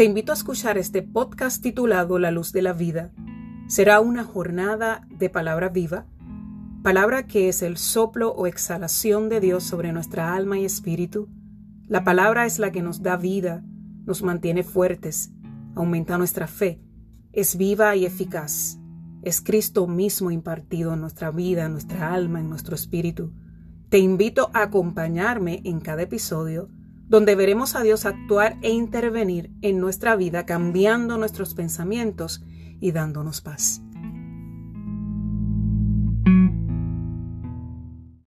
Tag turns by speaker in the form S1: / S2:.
S1: Te invito a escuchar este podcast titulado La luz de la vida. Será una jornada de palabra viva, palabra que es el soplo o exhalación de Dios sobre nuestra alma y espíritu. La palabra es la que nos da vida, nos mantiene fuertes, aumenta nuestra fe, es viva y eficaz. Es Cristo mismo impartido en nuestra vida, en nuestra alma, en nuestro espíritu. Te invito a acompañarme en cada episodio donde veremos a Dios actuar e intervenir en nuestra vida cambiando nuestros pensamientos y dándonos paz.